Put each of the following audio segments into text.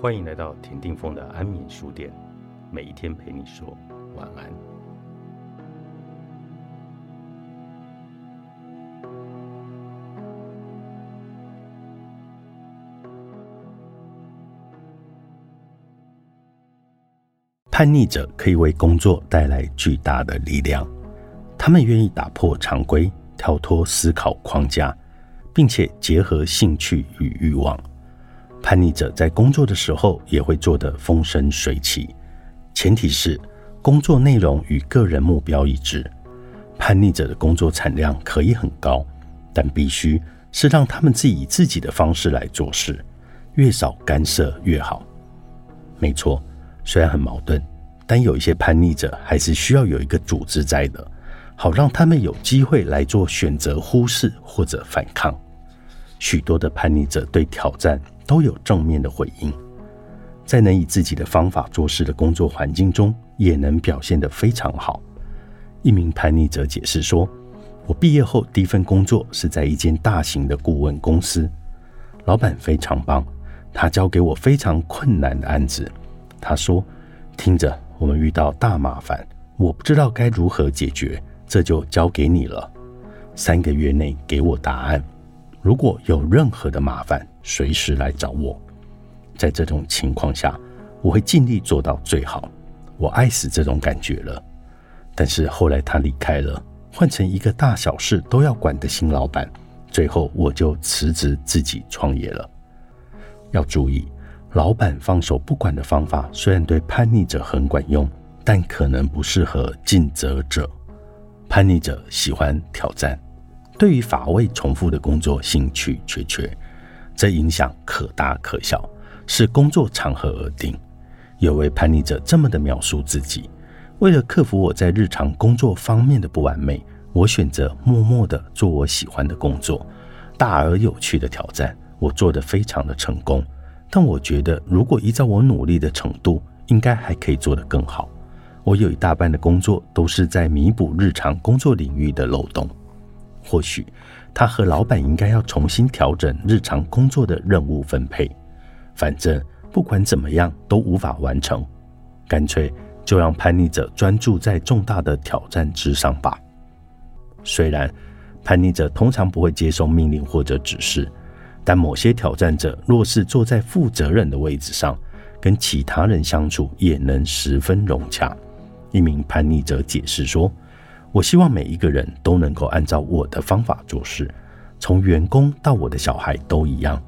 欢迎来到田定峰的安眠书店，每一天陪你说晚安。叛逆者可以为工作带来巨大的力量，他们愿意打破常规，跳脱思考框架，并且结合兴趣与欲望。叛逆者在工作的时候也会做得风生水起，前提是工作内容与个人目标一致。叛逆者的工作产量可以很高，但必须是让他们自己以自己的方式来做事，越少干涉越好。没错，虽然很矛盾，但有一些叛逆者还是需要有一个组织在的，好让他们有机会来做选择、忽视或者反抗。许多的叛逆者对挑战。都有正面的回应，在能以自己的方法做事的工作环境中，也能表现得非常好。一名叛逆者解释说：“我毕业后第一份工作是在一间大型的顾问公司，老板非常棒，他交给我非常困难的案子。他说：‘听着，我们遇到大麻烦，我不知道该如何解决，这就交给你了。三个月内给我答案。’”如果有任何的麻烦，随时来找我。在这种情况下，我会尽力做到最好。我爱死这种感觉了。但是后来他离开了，换成一个大小事都要管的新老板。最后我就辞职自己创业了。要注意，老板放手不管的方法虽然对叛逆者很管用，但可能不适合尽责者。叛逆者喜欢挑战。对于乏味重复的工作兴趣缺缺，这影响可大可小，视工作场合而定。有位叛逆者这么的描述自己：为了克服我在日常工作方面的不完美，我选择默默的做我喜欢的工作，大而有趣的挑战，我做得非常的成功。但我觉得，如果依照我努力的程度，应该还可以做得更好。我有一大半的工作都是在弥补日常工作领域的漏洞。或许他和老板应该要重新调整日常工作的任务分配，反正不管怎么样都无法完成，干脆就让叛逆者专注在重大的挑战之上吧。虽然叛逆者通常不会接受命令或者指示，但某些挑战者若是坐在负责任的位置上，跟其他人相处也能十分融洽。一名叛逆者解释说。我希望每一个人都能够按照我的方法做事，从员工到我的小孩都一样。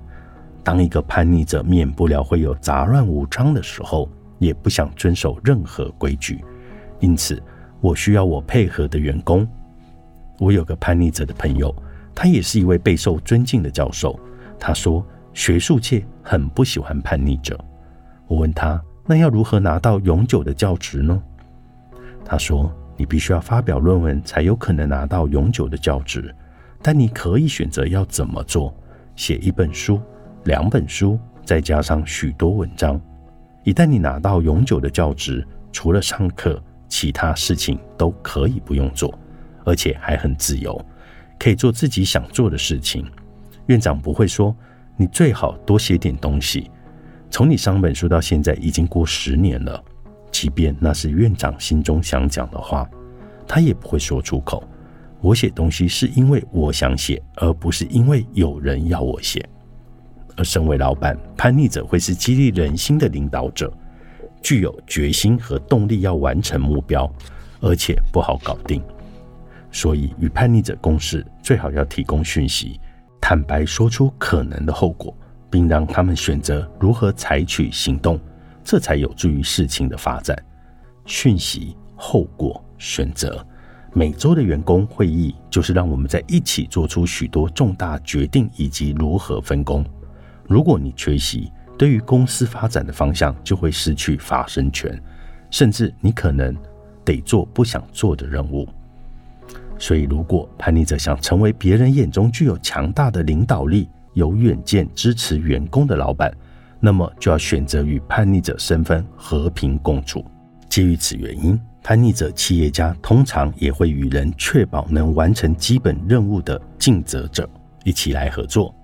当一个叛逆者免不了会有杂乱无章的时候，也不想遵守任何规矩，因此我需要我配合的员工。我有个叛逆者的朋友，他也是一位备受尊敬的教授。他说，学术界很不喜欢叛逆者。我问他，那要如何拿到永久的教职呢？他说。你必须要发表论文才有可能拿到永久的教职，但你可以选择要怎么做：写一本书、两本书，再加上许多文章。一旦你拿到永久的教职，除了上课，其他事情都可以不用做，而且还很自由，可以做自己想做的事情。院长不会说你最好多写点东西。从你上本书到现在已经过十年了。即便那是院长心中想讲的话，他也不会说出口。我写东西是因为我想写，而不是因为有人要我写。而身为老板，叛逆者会是激励人心的领导者，具有决心和动力要完成目标，而且不好搞定。所以，与叛逆者共事，最好要提供讯息，坦白说出可能的后果，并让他们选择如何采取行动。这才有助于事情的发展。讯息、后果、选择。每周的员工会议就是让我们在一起做出许多重大决定以及如何分工。如果你缺席，对于公司发展的方向就会失去发声权，甚至你可能得做不想做的任务。所以，如果叛逆者想成为别人眼中具有强大的领导力、有远见、支持员工的老板，那么就要选择与叛逆者身份和平共处。基于此原因，叛逆者企业家通常也会与人确保能完成基本任务的尽责者一起来合作。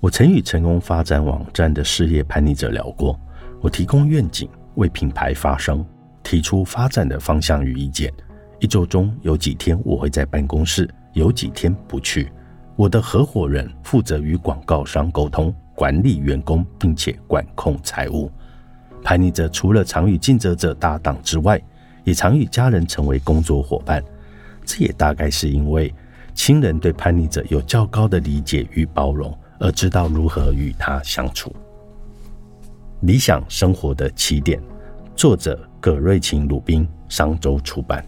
我曾与成功发展网站的事业叛逆者聊过，我提供愿景，为品牌发声，提出发展的方向与意见。一周中有几天我会在办公室，有几天不去。我的合伙人负责与广告商沟通、管理员工，并且管控财务。叛逆者除了常与尽责者搭档之外，也常与家人成为工作伙伴。这也大概是因为亲人对叛逆者有较高的理解与包容，而知道如何与他相处。理想生活的起点，作者葛瑞琴鲁宾，商周出版。